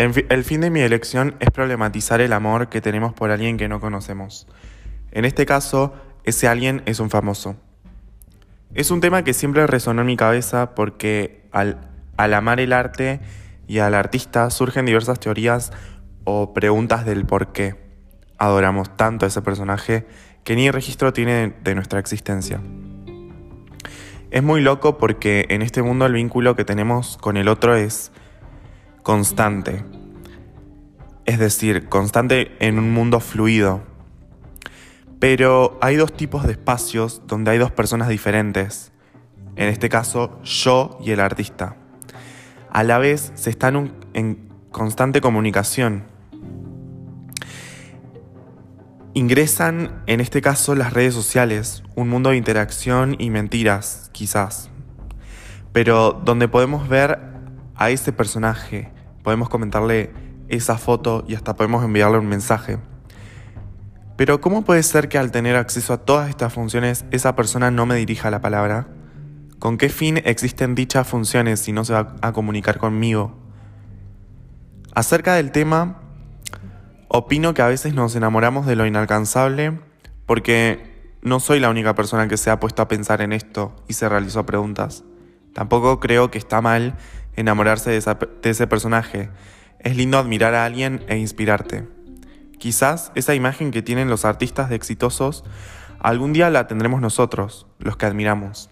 El fin de mi elección es problematizar el amor que tenemos por alguien que no conocemos. En este caso, ese alguien es un famoso. Es un tema que siempre resonó en mi cabeza porque al, amar el arte y al artista surgen diversas teorías o preguntas del por qué adoramos tanto a ese personaje que ni registro tiene de nuestra existencia. Es muy loco porque en este mundo el vínculo que tenemos con el otro es constante. Es decir, constante en un mundo fluido. Pero hay dos tipos de espacios donde hay dos personas diferentes. En este caso, yo y el artista. A la vez se están en constante comunicación. Ingresan, en este caso, las redes sociales, un mundo de interacción y mentiras, quizás. Pero donde podemos ver a ese personaje, podemos comentarle esa foto y hasta podemos enviarle un mensaje. Pero ¿cómo puede ser que al tener acceso a todas estas funciones esa persona no me dirija la palabra? ¿Con qué fin existen dichas funciones si no se va a comunicar conmigo? Acerca del tema, opino que a veces nos enamoramos de lo inalcanzable porque no soy la única persona que se ha puesto a pensar en esto y se realizó preguntas. Tampoco creo que está mal enamorarse de, ese personaje. Es lindo admirar a alguien e inspirarte. Quizás esa imagen que tienen los artistas de exitosos, algún día la tendremos nosotros, los que admiramos.